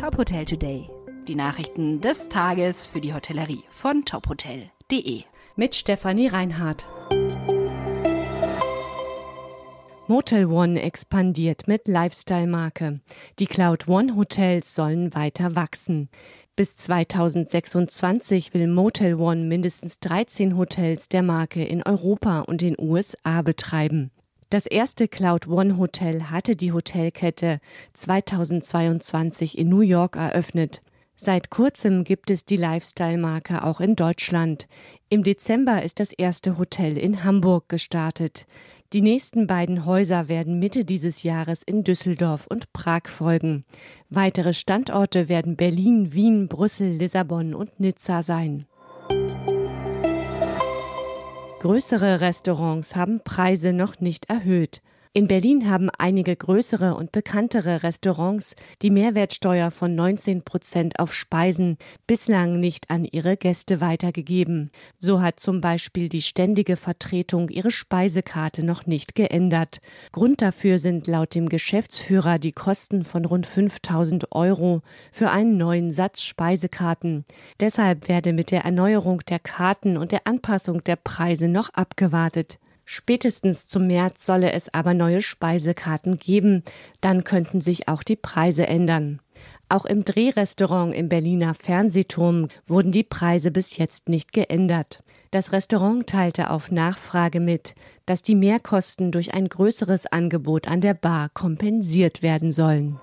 Top Hotel Today. Die Nachrichten des Tages für die Hotellerie von tophotel.de. Mit Stefanie Reinhardt. Motel One expandiert mit Lifestyle-Marke. Die Cloud One Hotels sollen weiter wachsen. Bis 2026 will Motel One mindestens 13 Hotels der Marke in Europa und den USA betreiben. Das erste Cloud One Hotel hatte die Hotelkette 2022 in New York eröffnet. Seit kurzem gibt es die Lifestyle-Marke auch in Deutschland. Im Dezember ist das erste Hotel in Hamburg gestartet. Die nächsten beiden Häuser werden Mitte dieses Jahres in Düsseldorf und Prag folgen. Weitere Standorte werden Berlin, Wien, Brüssel, Lissabon und Nizza sein. Größere Restaurants haben Preise noch nicht erhöht. In Berlin haben einige größere und bekanntere Restaurants die Mehrwertsteuer von 19 Prozent auf Speisen bislang nicht an ihre Gäste weitergegeben. So hat zum Beispiel die ständige Vertretung ihre Speisekarte noch nicht geändert. Grund dafür sind laut dem Geschäftsführer die Kosten von rund 5000 Euro für einen neuen Satz Speisekarten. Deshalb werde mit der Erneuerung der Karten und der Anpassung der Preise noch abgewartet. Spätestens zum März solle es aber neue Speisekarten geben, dann könnten sich auch die Preise ändern. Auch im Drehrestaurant im Berliner Fernsehturm wurden die Preise bis jetzt nicht geändert. Das Restaurant teilte auf Nachfrage mit, dass die Mehrkosten durch ein größeres Angebot an der Bar kompensiert werden sollen.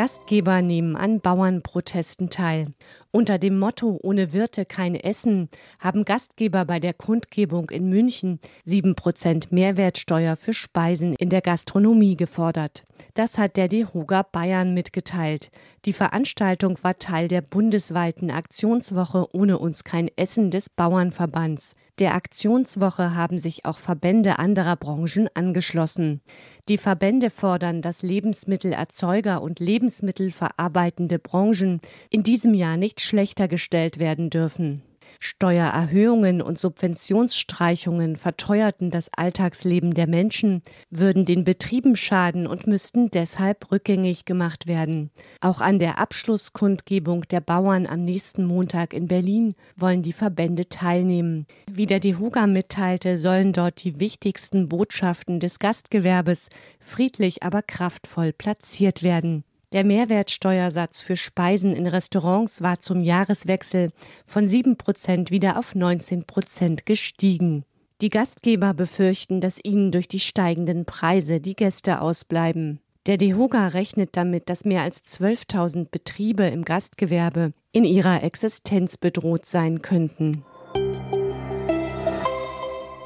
Gastgeber nehmen an Bauernprotesten teil. Unter dem Motto Ohne Wirte kein Essen haben Gastgeber bei der Kundgebung in München 7% Mehrwertsteuer für Speisen in der Gastronomie gefordert. Das hat der DEHOGA Bayern mitgeteilt. Die Veranstaltung war Teil der bundesweiten Aktionswoche Ohne uns kein Essen des Bauernverbands. Der Aktionswoche haben sich auch Verbände anderer Branchen angeschlossen. Die Verbände fordern, dass Lebensmittelerzeuger und lebensmittelverarbeitende Branchen in diesem Jahr nicht schlechter gestellt werden dürfen. Steuererhöhungen und Subventionsstreichungen verteuerten das Alltagsleben der Menschen, würden den Betrieben schaden und müssten deshalb rückgängig gemacht werden. Auch an der Abschlusskundgebung der Bauern am nächsten Montag in Berlin wollen die Verbände teilnehmen. Wie der DEHOGA mitteilte, sollen dort die wichtigsten Botschaften des Gastgewerbes friedlich, aber kraftvoll platziert werden. Der Mehrwertsteuersatz für Speisen in Restaurants war zum Jahreswechsel von 7 Prozent wieder auf 19 Prozent gestiegen. Die Gastgeber befürchten, dass ihnen durch die steigenden Preise die Gäste ausbleiben. Der DEHOGA rechnet damit, dass mehr als 12.000 Betriebe im Gastgewerbe in ihrer Existenz bedroht sein könnten.